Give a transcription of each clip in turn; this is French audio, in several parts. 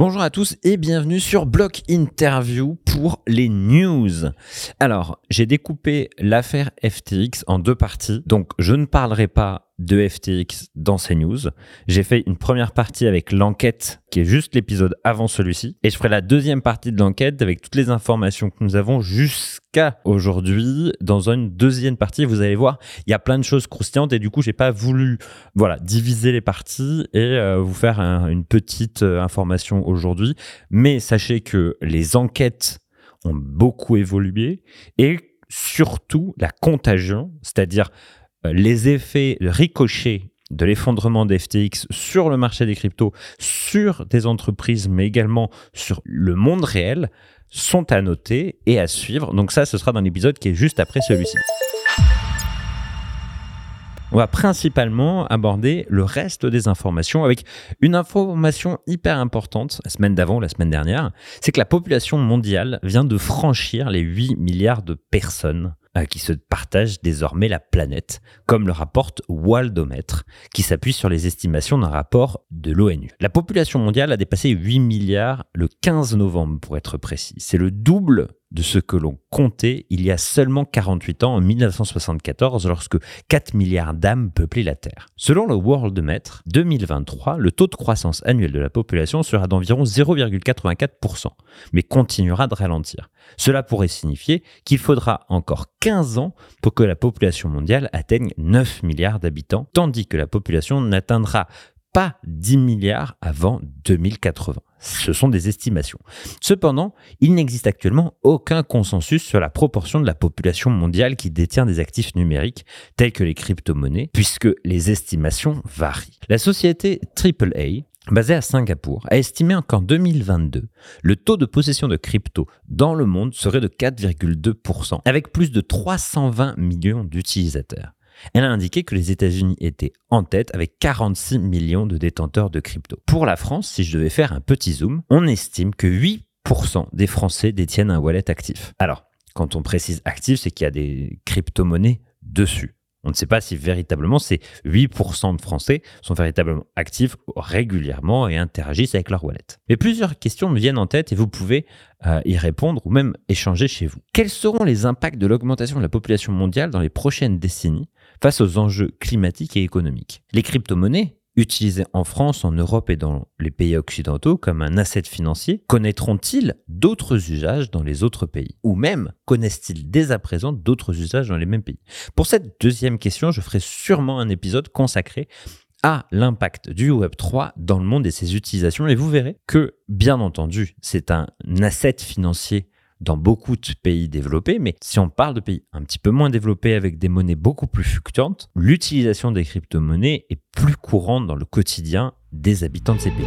Bonjour à tous et bienvenue sur Block Interview pour les news. Alors, j'ai découpé l'affaire FTX en deux parties, donc je ne parlerai pas de FTX dans ces news. J'ai fait une première partie avec l'enquête, qui est juste l'épisode avant celui-ci, et je ferai la deuxième partie de l'enquête avec toutes les informations que nous avons jusqu'à aujourd'hui. Dans une deuxième partie, vous allez voir, il y a plein de choses croustillantes, et du coup, j'ai pas voulu, voilà, diviser les parties et euh, vous faire une petite euh, information aujourd'hui. Mais sachez que les enquêtes ont beaucoup évolué et surtout la contagion, c'est-à-dire les effets ricochés de l'effondrement d'FTX sur le marché des cryptos, sur des entreprises, mais également sur le monde réel, sont à noter et à suivre. Donc ça, ce sera dans l'épisode qui est juste après celui-ci. On va principalement aborder le reste des informations avec une information hyper importante, la semaine d'avant, la semaine dernière, c'est que la population mondiale vient de franchir les 8 milliards de personnes euh, qui se partagent désormais la planète, comme le rapporte Waldomètre, qui s'appuie sur les estimations d'un rapport de l'ONU. La population mondiale a dépassé 8 milliards le 15 novembre, pour être précis. C'est le double de ce que l'on comptait il y a seulement 48 ans, en 1974, lorsque 4 milliards d'âmes peuplaient la Terre. Selon le World 2023, le taux de croissance annuel de la population sera d'environ 0,84%, mais continuera de ralentir. Cela pourrait signifier qu'il faudra encore 15 ans pour que la population mondiale atteigne 9 milliards d'habitants, tandis que la population n'atteindra pas 10 milliards avant 2080. Ce sont des estimations. Cependant, il n'existe actuellement aucun consensus sur la proportion de la population mondiale qui détient des actifs numériques tels que les crypto-monnaies, puisque les estimations varient. La société AAA, basée à Singapour, a estimé qu'en 2022, le taux de possession de crypto dans le monde serait de 4,2%, avec plus de 320 millions d'utilisateurs. Elle a indiqué que les États-Unis étaient en tête avec 46 millions de détenteurs de crypto. Pour la France, si je devais faire un petit zoom, on estime que 8% des Français détiennent un wallet actif. Alors, quand on précise actif, c'est qu'il y a des crypto-monnaies dessus. On ne sait pas si véritablement ces 8% de Français sont véritablement actifs régulièrement et interagissent avec leur wallet. Mais plusieurs questions me viennent en tête et vous pouvez euh, y répondre ou même échanger chez vous. Quels seront les impacts de l'augmentation de la population mondiale dans les prochaines décennies face aux enjeux climatiques et économiques? Les crypto-monnaies, utilisées en France, en Europe et dans les pays occidentaux comme un asset financier, connaîtront-ils d'autres usages dans les autres pays? Ou même connaissent-ils dès à présent d'autres usages dans les mêmes pays? Pour cette deuxième question, je ferai sûrement un épisode consacré à l'impact du Web3 dans le monde et ses utilisations. Et vous verrez que, bien entendu, c'est un asset financier dans beaucoup de pays développés, mais si on parle de pays un petit peu moins développés avec des monnaies beaucoup plus fluctuantes, l'utilisation des crypto-monnaies est plus courante dans le quotidien des habitants de ces pays.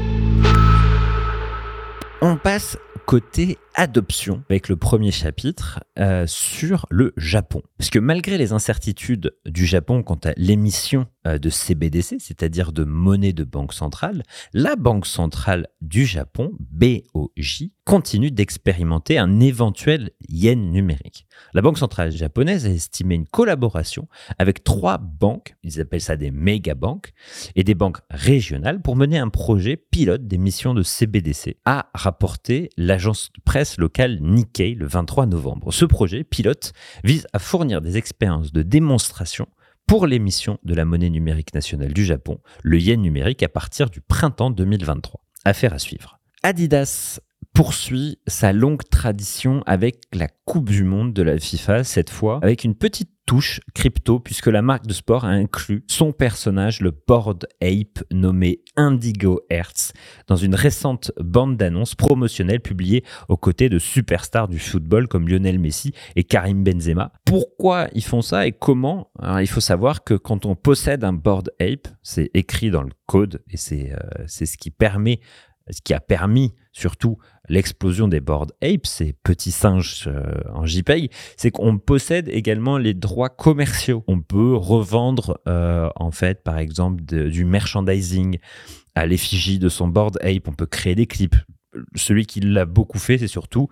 On passe côté adoption avec le premier chapitre euh, sur le Japon. Parce que malgré les incertitudes du Japon quant à l'émission euh, de CBDC, c'est-à-dire de monnaie de banque centrale, la Banque centrale du Japon, BOJ, continue d'expérimenter un éventuel yen numérique. La Banque centrale japonaise a estimé une collaboration avec trois banques, ils appellent ça des méga-banques, et des banques régionales pour mener un projet pilote d'émission de CBDC, a rapporté l'agence de locale Nikkei le 23 novembre. Ce projet pilote vise à fournir des expériences de démonstration pour l'émission de la monnaie numérique nationale du Japon, le yen numérique, à partir du printemps 2023. Affaire à suivre. Adidas poursuit sa longue tradition avec la Coupe du Monde de la FIFA, cette fois avec une petite touche crypto puisque la marque de sport a inclus son personnage, le Board Ape nommé Indigo Hertz, dans une récente bande d'annonces promotionnelle publiée aux côtés de superstars du football comme Lionel Messi et Karim Benzema. Pourquoi ils font ça et comment? Il faut savoir que quand on possède un Board Ape, c'est écrit dans le code et c'est euh, ce qui permet ce qui a permis surtout l'explosion des board apes, ces petits singes euh, en JPEG, c'est qu'on possède également les droits commerciaux. On peut revendre euh, en fait par exemple du merchandising à l'effigie de son board ape, on peut créer des clips, celui qui l'a beaucoup fait, c'est surtout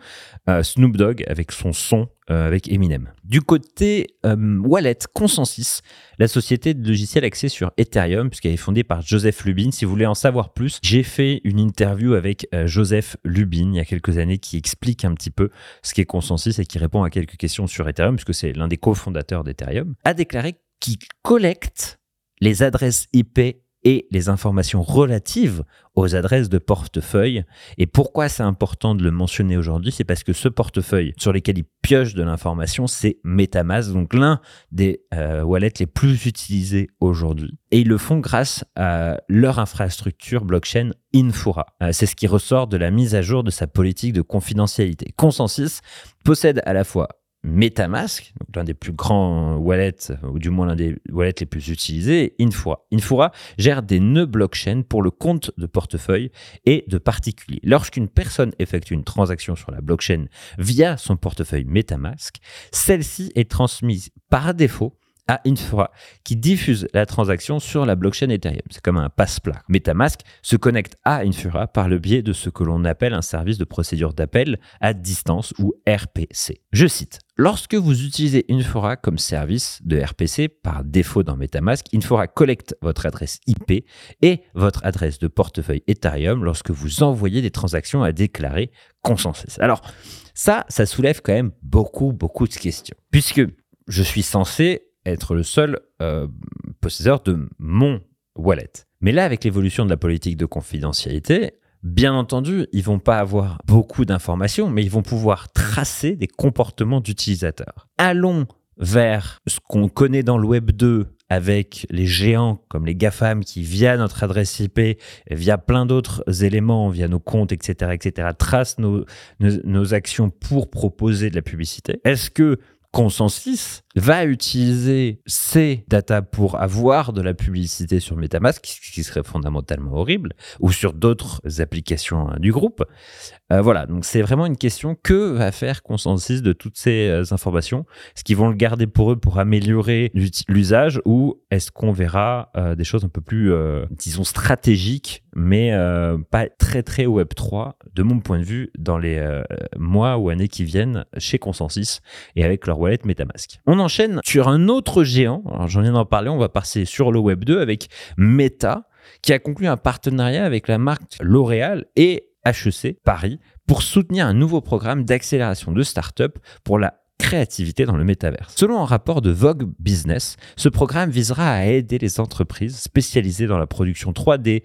euh, Snoop Dogg avec son son euh, avec Eminem. Du côté euh, Wallet Consensus, la société de logiciels axée sur Ethereum, puisqu'elle est fondée par Joseph Lubin. Si vous voulez en savoir plus, j'ai fait une interview avec Joseph Lubin il y a quelques années qui explique un petit peu ce qu'est Consensus et qui répond à quelques questions sur Ethereum, puisque c'est l'un des cofondateurs d'Ethereum, a déclaré qu'il collecte les adresses IP et les informations relatives aux adresses de portefeuille. Et pourquoi c'est important de le mentionner aujourd'hui C'est parce que ce portefeuille sur lequel il pioche de l'information, c'est Metamask, donc l'un des euh, wallets les plus utilisés aujourd'hui. Et ils le font grâce à leur infrastructure blockchain Infura. Euh, c'est ce qui ressort de la mise à jour de sa politique de confidentialité. Consensus possède à la fois MetaMask, l'un des plus grands wallets, ou du moins l'un des wallets les plus utilisés, Infura. Infura gère des nœuds blockchain pour le compte de portefeuille et de particuliers. Lorsqu'une personne effectue une transaction sur la blockchain via son portefeuille MetaMask, celle-ci est transmise par défaut à qui diffuse la transaction sur la blockchain Ethereum. C'est comme un passe-plat. MetaMask se connecte à Infura par le biais de ce que l'on appelle un service de procédure d'appel à distance ou RPC. Je cite Lorsque vous utilisez Infura comme service de RPC par défaut dans MetaMask, Infura collecte votre adresse IP et votre adresse de portefeuille Ethereum lorsque vous envoyez des transactions à déclarer consensus. Alors, ça, ça soulève quand même beaucoup, beaucoup de questions. Puisque je suis censé être le seul euh, possesseur de mon wallet. Mais là, avec l'évolution de la politique de confidentialité, bien entendu, ils vont pas avoir beaucoup d'informations, mais ils vont pouvoir tracer des comportements d'utilisateurs. Allons vers ce qu'on connaît dans le Web 2 avec les géants comme les GAFAM qui, via notre adresse IP, via plein d'autres éléments, via nos comptes, etc., etc., tracent nos, nos actions pour proposer de la publicité. Est-ce que Consensus va utiliser ces data pour avoir de la publicité sur MetaMask, ce qui serait fondamentalement horrible, ou sur d'autres applications hein, du groupe. Euh, voilà, donc c'est vraiment une question que va faire Consensus de toutes ces euh, informations Est-ce qu'ils vont le garder pour eux pour améliorer l'usage ou est-ce qu'on verra euh, des choses un peu plus, disons, stratégiques, mais pas très très Web3, de mon point de vue, dans les mois ou années qui viennent chez Consensus et avec leur wallet. On enchaîne sur un autre géant. Alors j'en viens d'en parler, on va passer sur le Web 2 avec Meta qui a conclu un partenariat avec la marque L'Oréal et HEC Paris pour soutenir un nouveau programme d'accélération de start-up pour la créativité dans le métaverse. Selon un rapport de Vogue Business, ce programme visera à aider les entreprises spécialisées dans la production 3D,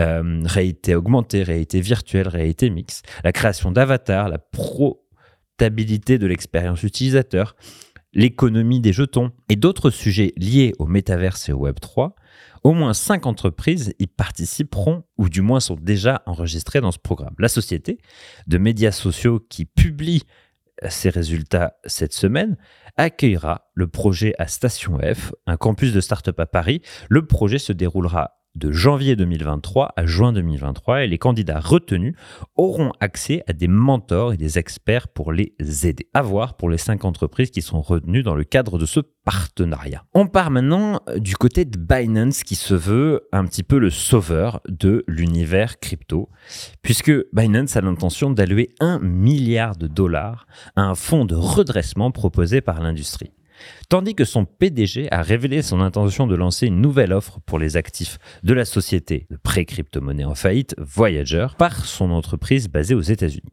euh, réalité augmentée, réalité virtuelle, réalité mixte, la création d'avatars, la pro de l'expérience utilisateur, l'économie des jetons et d'autres sujets liés au métaverse et au Web 3, au moins cinq entreprises y participeront ou du moins sont déjà enregistrées dans ce programme. La société de médias sociaux qui publie ses résultats cette semaine accueillera le projet à Station F, un campus de start-up à Paris. Le projet se déroulera de janvier 2023 à juin 2023 et les candidats retenus auront accès à des mentors et des experts pour les aider. À voir pour les cinq entreprises qui sont retenues dans le cadre de ce partenariat. On part maintenant du côté de Binance qui se veut un petit peu le sauveur de l'univers crypto puisque Binance a l'intention d'allouer un milliard de dollars à un fonds de redressement proposé par l'industrie. Tandis que son PDG a révélé son intention de lancer une nouvelle offre pour les actifs de la société de pré-crypto-monnaie en faillite Voyager par son entreprise basée aux États-Unis.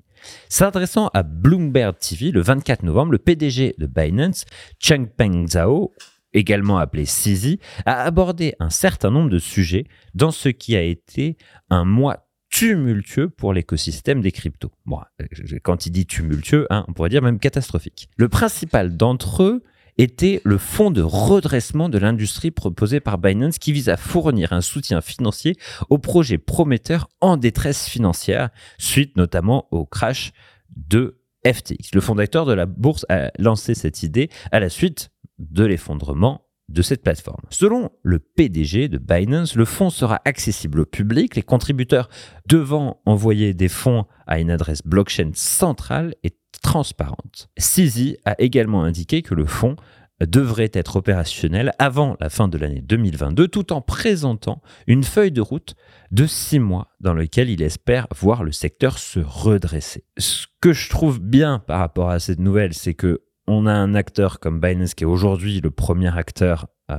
S'adressant à Bloomberg TV le 24 novembre, le PDG de Binance, Changpeng Zhao, également appelé CZ, a abordé un certain nombre de sujets dans ce qui a été un mois tumultueux pour l'écosystème des cryptos. Bon, euh, quand il dit tumultueux, hein, on pourrait dire même catastrophique. Le principal d'entre eux était le fonds de redressement de l'industrie proposé par Binance qui vise à fournir un soutien financier aux projets prometteurs en détresse financière, suite notamment au crash de FTX. Le fondateur de la bourse a lancé cette idée à la suite de l'effondrement de cette plateforme. Selon le PDG de Binance, le fonds sera accessible au public, les contributeurs devant envoyer des fonds à une adresse blockchain centrale et transparente. CZ a également indiqué que le fonds devrait être opérationnel avant la fin de l'année 2022, tout en présentant une feuille de route de six mois dans lequel il espère voir le secteur se redresser. Ce que je trouve bien par rapport à cette nouvelle, c'est que on a un acteur comme Binance qui est aujourd'hui le premier acteur euh,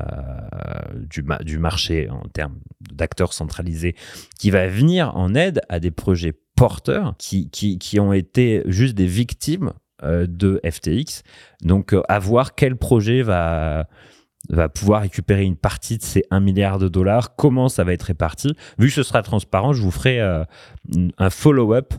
du, du marché en termes d'acteurs centralisés qui va venir en aide à des projets porteurs qui, qui, qui ont été juste des victimes euh, de FTX. Donc, euh, à voir quel projet va, va pouvoir récupérer une partie de ces 1 milliard de dollars, comment ça va être réparti. Vu que ce sera transparent, je vous ferai euh, un follow-up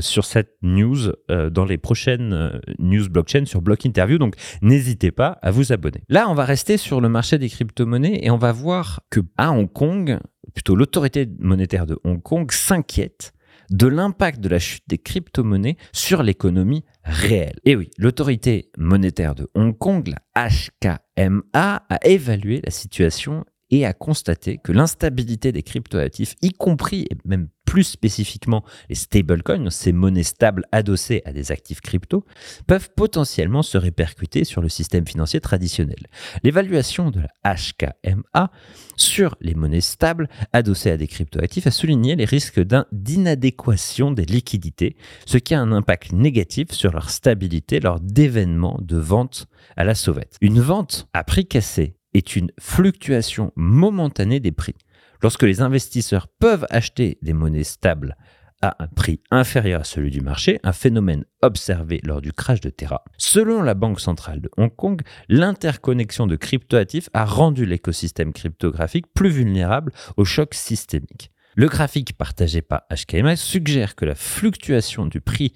sur cette news dans les prochaines news blockchain sur Block Interview. Donc n'hésitez pas à vous abonner. Là, on va rester sur le marché des crypto-monnaies et on va voir que à Hong Kong, plutôt l'autorité monétaire de Hong Kong s'inquiète de l'impact de la chute des crypto-monnaies sur l'économie réelle. Et oui, l'autorité monétaire de Hong Kong, la HKMA, a évalué la situation et a constaté que l'instabilité des cryptoactifs, y compris et même plus spécifiquement les stablecoins, ces monnaies stables adossées à des actifs crypto, peuvent potentiellement se répercuter sur le système financier traditionnel. L'évaluation de la HKMA sur les monnaies stables adossées à des cryptoactifs a souligné les risques d'inadéquation des liquidités, ce qui a un impact négatif sur leur stabilité lors d'événements de vente à la sauvette. Une vente à prix cassé est une fluctuation momentanée des prix. Lorsque les investisseurs peuvent acheter des monnaies stables à un prix inférieur à celui du marché, un phénomène observé lors du crash de Terra. Selon la Banque centrale de Hong Kong, l'interconnexion de cryptoactifs a rendu l'écosystème cryptographique plus vulnérable aux chocs systémiques. Le graphique partagé par HKMA suggère que la fluctuation du prix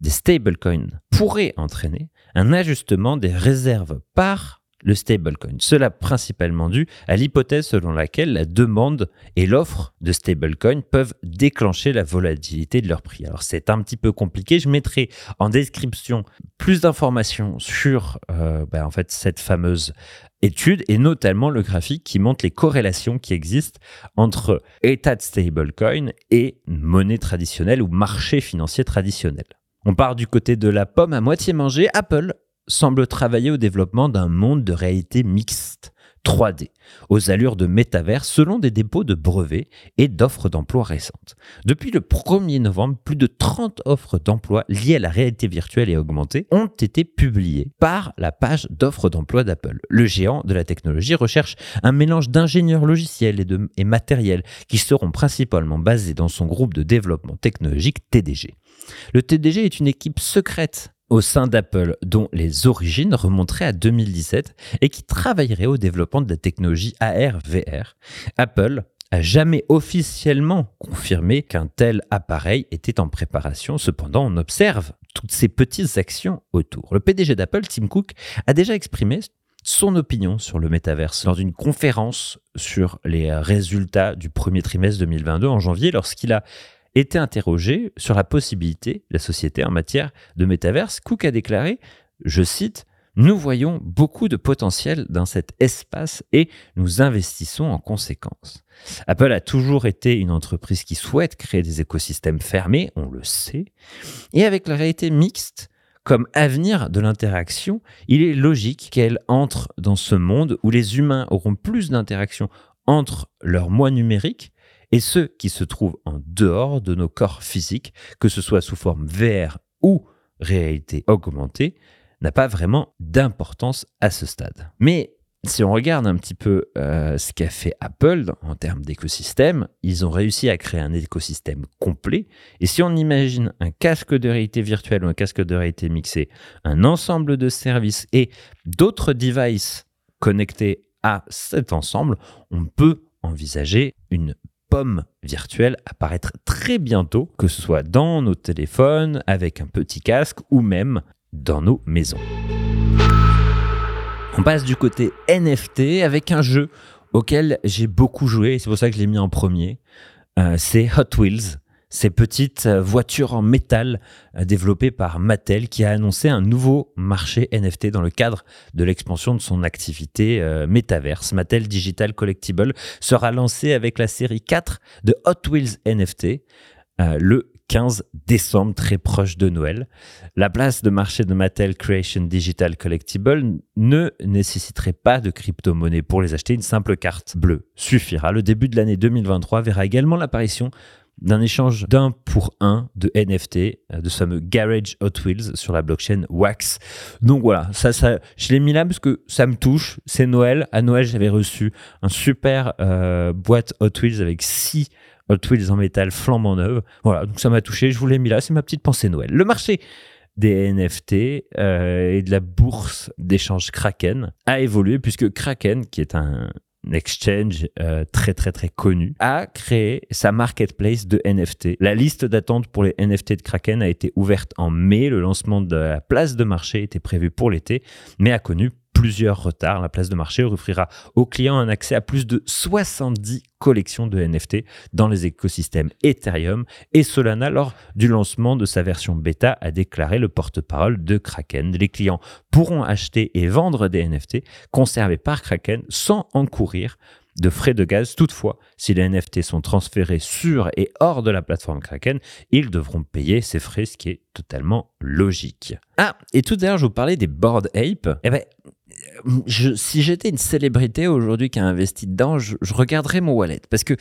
des stablecoins pourrait entraîner un ajustement des réserves par le stablecoin. Cela principalement dû à l'hypothèse selon laquelle la demande et l'offre de stablecoin peuvent déclencher la volatilité de leur prix. Alors c'est un petit peu compliqué. Je mettrai en description plus d'informations sur euh, fait cette fameuse étude et notamment le graphique qui montre les corrélations qui existent entre état de stablecoin et monnaie traditionnelle ou marché financier traditionnel. On part du côté de la pomme à moitié mangée. Apple semble travailler au développement d'un monde de réalité mixte, 3D, aux allures de métavers selon des dépôts de brevets et d'offres d'emploi récentes. Depuis le 1er novembre, plus de 30 offres d'emploi liées à la réalité virtuelle et augmentée ont été publiées par la page d'offres d'emploi d'Apple. Le géant de la technologie recherche un mélange d'ingénieurs logiciels et, matériels qui seront principalement basés dans son groupe de développement technologique TDG. Le TDG est une équipe secrète au sein d'Apple dont les origines remonteraient à 2017 et qui travaillerait au développement de la technologie AR-VR. Apple a jamais officiellement confirmé qu'un tel appareil était en préparation. Cependant, on observe toutes ces petites actions autour. Le PDG d'Apple, Tim Cook, a déjà exprimé son opinion sur le métaverse lors d'une conférence sur les résultats du premier trimestre 2022 en janvier lorsqu'il a était interrogé sur la possibilité de la société en matière de métaverse. Cook a déclaré, je cite, nous voyons beaucoup de potentiel dans cet espace et nous investissons en conséquence. Apple a toujours été une entreprise qui souhaite créer des écosystèmes fermés, on le sait, et avec la réalité mixte comme avenir de l'interaction, il est logique qu'elle entre dans ce monde où les humains auront plus d'interaction entre leurs moi numériques et ceux qui se trouvent en dehors de nos corps physiques, que ce soit sous forme VR ou réalité augmentée, n'a pas vraiment d'importance à ce stade. Mais si on regarde un petit peu euh, ce qu'a fait Apple en termes d'écosystème, ils ont réussi à créer un écosystème complet. Et si on imagine un casque de réalité virtuelle ou un casque de réalité mixé, un ensemble de services et d'autres devices connectés à cet ensemble, on peut envisager une pomme virtuelle apparaître très bientôt, que ce soit dans nos téléphones, avec un petit casque ou même dans nos maisons. On passe du côté NFT avec un jeu auquel j'ai beaucoup joué, c'est pour ça que je l'ai mis en premier. Euh, c'est Hot Wheels ces petites euh, voitures en métal euh, développées par Mattel qui a annoncé un nouveau marché NFT dans le cadre de l'expansion de son activité euh, métaverse. Mattel Digital Collectible sera lancé avec la série 4 de Hot Wheels NFT le 15 décembre, très proche de Noël. La place de marché de Mattel Creation Digital Collectible ne nécessiterait pas de crypto-monnaie pour les acheter. Une simple carte bleue suffira. Le début de l'année 2023 verra également l'apparition d'un échange d'un pour un de NFT, euh, de ce fameux Garage Hot Wheels sur la blockchain Wax. Donc voilà, ça, ça, je l'ai mis là parce que ça me touche. C'est Noël. À Noël, j'avais reçu un super euh, boîte Hot Wheels avec six Hot Wheels en métal flambant neuve. Voilà, donc ça m'a touché. Je vous l'ai mis là. C'est ma petite pensée Noël. Le marché des NFT euh, et de la bourse d'échange Kraken a évolué puisque Kraken, qui est un, exchange euh, très très très connu, a créé sa marketplace de NFT. La liste d'attente pour les NFT de Kraken a été ouverte en mai. Le lancement de la place de marché était prévu pour l'été, mais a connu plusieurs retards. La place de marché offrira aux clients un accès à plus de 70 collections de NFT dans les écosystèmes Ethereum et Solana lors du lancement de sa version bêta a déclaré le porte-parole de Kraken. Les clients pourront acheter et vendre des NFT conservés par Kraken sans encourir de frais de gaz. Toutefois, si les NFT sont transférés sur et hors de la plateforme Kraken, ils devront payer ces frais, ce qui est totalement logique. Ah, et tout l'heure, je vous parlais des Bored Ape. Eh ben, si j'étais une célébrité aujourd'hui qui a investi dedans, je, regarderais mon wallet. Parce que,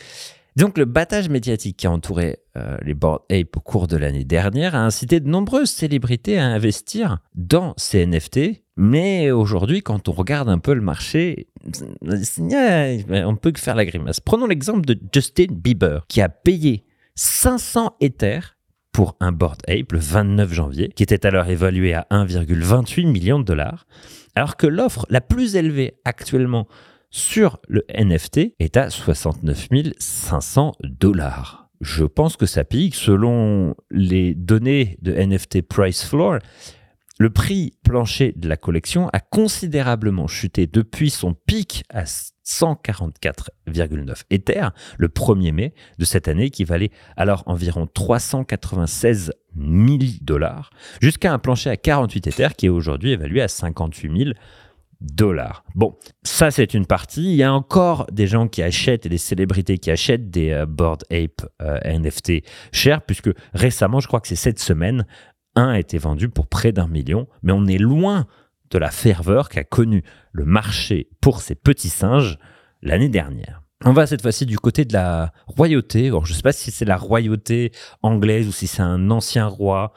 donc, le battage médiatique qui a entouré euh, les Bored Ape au cours de l'année dernière a incité de nombreuses célébrités à investir dans ces NFT. Mais aujourd'hui, quand on regarde un peu le marché, on peut que faire la grimace. Prenons l'exemple de Justin Bieber, qui a payé 500 Ethers pour un Bored Ape le 29 janvier, qui était alors évalué à 1,28 million de dollars alors que l'offre la plus élevée actuellement sur le NFT est à 69 500 dollars. Je pense que ça pique. Selon les données de NFT Price Floor, le prix plancher de la collection a considérablement chuté depuis son pic à 144,9 Ether le 1er mai de cette année, qui valait alors environ 396 000 dollars, jusqu'à un plancher à 48 Ether qui est aujourd'hui évalué à 58 000 dollars. Bon, ça c'est une partie. Il y a encore des gens qui achètent et des célébrités qui achètent des euh, Board Ape euh, NFT chers, puisque récemment, je crois que c'est cette semaine, un a été vendu pour près d'un million, mais on est loin de la ferveur qu'a connue le marché pour ces petits singes l'année dernière. On va cette fois-ci du côté de la royauté. je ne sais pas si c'est la royauté anglaise ou si c'est un ancien roi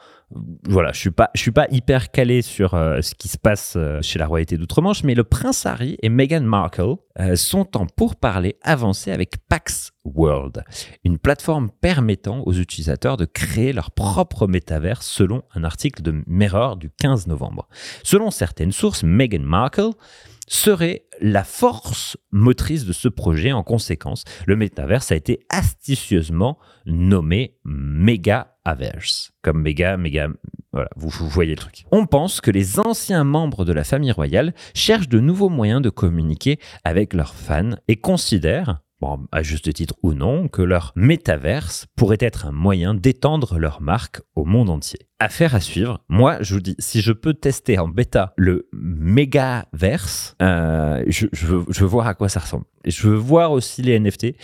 voilà, je suis pas, je suis pas hyper calé sur euh, ce qui se passe euh, chez la royauté d'outre-Manche, mais le prince Harry et Meghan Markle euh, sont en pourparlers avancés avec Pax World, une plateforme permettant aux utilisateurs de créer leur propre métavers selon un article de Mirror du 15 novembre. Selon certaines sources, Meghan Markle serait la force motrice de ce projet. En conséquence, le métaverse a été astucieusement nommé Comme méga, méga, voilà, vous, vous, voyez le truc. On pense que les anciens membres de la famille royale cherchent de nouveaux moyens de communiquer avec leurs fans et considèrent à juste titre ou non, que leur métaverse pourrait être un moyen d'étendre leur marque au monde entier. Affaire à suivre. Moi, je vous dis, si je peux tester en bêta le mégaverse, euh, je, veux, voir à quoi ça ressemble. je veux voir aussi les NFT.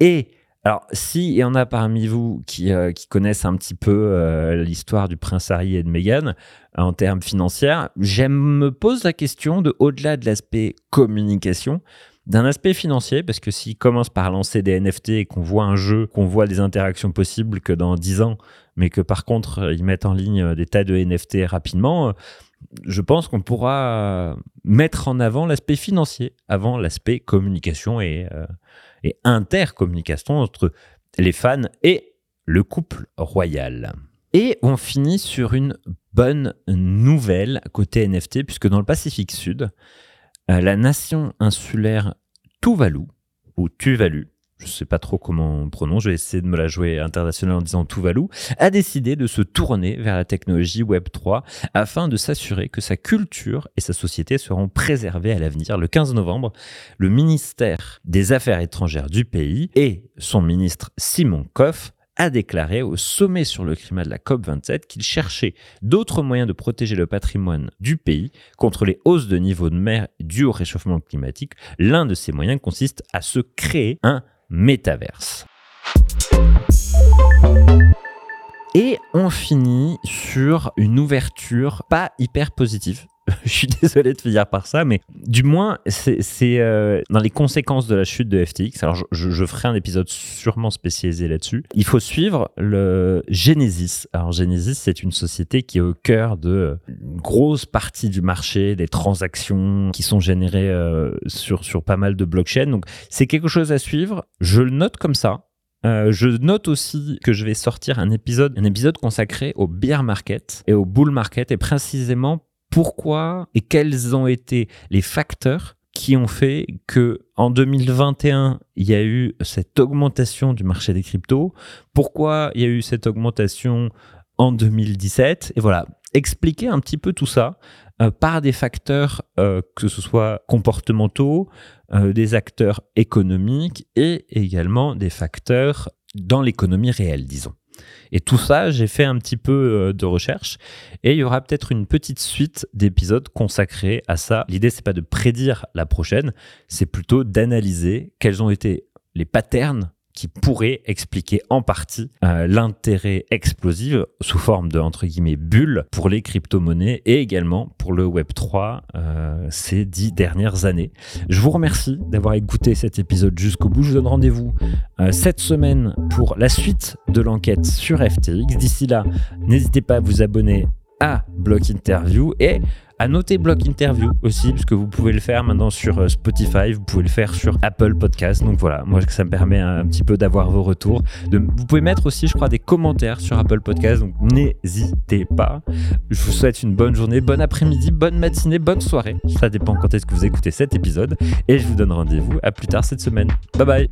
Et alors, s'il y en a parmi vous qui, euh, connaissent un petit peu euh, l'histoire du prince Harry et de Meghan en termes financiers, j'aime me pose la question de, au-delà de l'aspect communication, d'un aspect financier, parce que s'ils commencent par lancer des NFT et qu'on voit un jeu, qu'on voit des interactions possibles que dans 10 ans, mais que par contre euh, ils mettent en ligne euh, des tas de NFT rapidement, euh, je pense qu'on pourra mettre en avant l'aspect financier avant l'aspect communication et, et intercommunication entre les fans et le couple royal. Et on finit sur une bonne nouvelle côté NFT, puisque dans le Pacifique Sud, euh, la nation insulaire Tuvalu, ou Tuvalu, je sais pas trop comment on prononce, je vais essayer de me la jouer internationale en disant Tuvalu, a décidé de se tourner vers la technologie Web3 afin de s'assurer que sa culture et sa société seront préservées à l'avenir. Le 15 novembre, le ministère des Affaires étrangères du pays et son ministre Simon Koff a déclaré au sommet sur le climat de la COP27 qu'il cherchait d'autres moyens de protéger le patrimoine du pays contre les hausses de niveau de mer dues au réchauffement climatique. L'un de ces moyens consiste à se créer un métaverse. Et on finit sur une ouverture pas hyper positive. je suis désolé de finir par ça, mais du moins, c'est euh, dans les conséquences de la chute de FTX. Alors, je, ferai un épisode sûrement spécialisé là-dessus. Il faut suivre le Genesis. Alors, Genesis, c'est une société qui est au cœur de une grosse partie du marché, des transactions qui sont générées euh, sur, sur pas mal de blockchains. Donc, c'est quelque chose à suivre. Je le note comme ça. Euh, je note aussi que je vais sortir un épisode, un épisode consacré au bear market et au bull market et précisément pourquoi et quels ont été les facteurs qui ont fait que en 2021 il y a eu cette augmentation du marché des cryptos, pourquoi il y a eu cette augmentation en 2017 et voilà. Expliquer un petit peu tout ça euh, par des facteurs euh, que ce soit comportementaux, euh, des acteurs économiques et également des facteurs dans l'économie réelle, disons. Et tout ça, j'ai fait un petit peu de recherche et il y aura peut-être une petite suite d'épisodes consacrés à ça. L'idée, c'est pas de prédire la prochaine, c'est plutôt d'analyser quels ont été les patterns qui pourrait expliquer en partie euh, l'intérêt explosif sous forme de entre guillemets bulle pour les crypto-monnaies et également pour le Web 3 euh, ces dix dernières années. Je vous remercie d'avoir écouté cet épisode jusqu'au bout. Je vous donne rendez-vous euh, cette semaine pour la suite de l'enquête sur FTX. D'ici là, n'hésitez pas à vous abonner à Block Interview et à noter Block Interview aussi, puisque vous pouvez le faire maintenant sur euh, Spotify, vous pouvez le faire sur Apple Podcast. Donc voilà, moi ça me permet un petit peu d'avoir vos retours. Vous pouvez mettre aussi, je crois, des commentaires sur Apple Podcast, donc n'hésitez pas. Je vous souhaite une bonne journée, bon après-midi, bonne matinée, bonne soirée. Ça dépend quand est-ce que vous écoutez cet épisode. Et je vous donne rendez-vous à plus tard cette semaine. Bye bye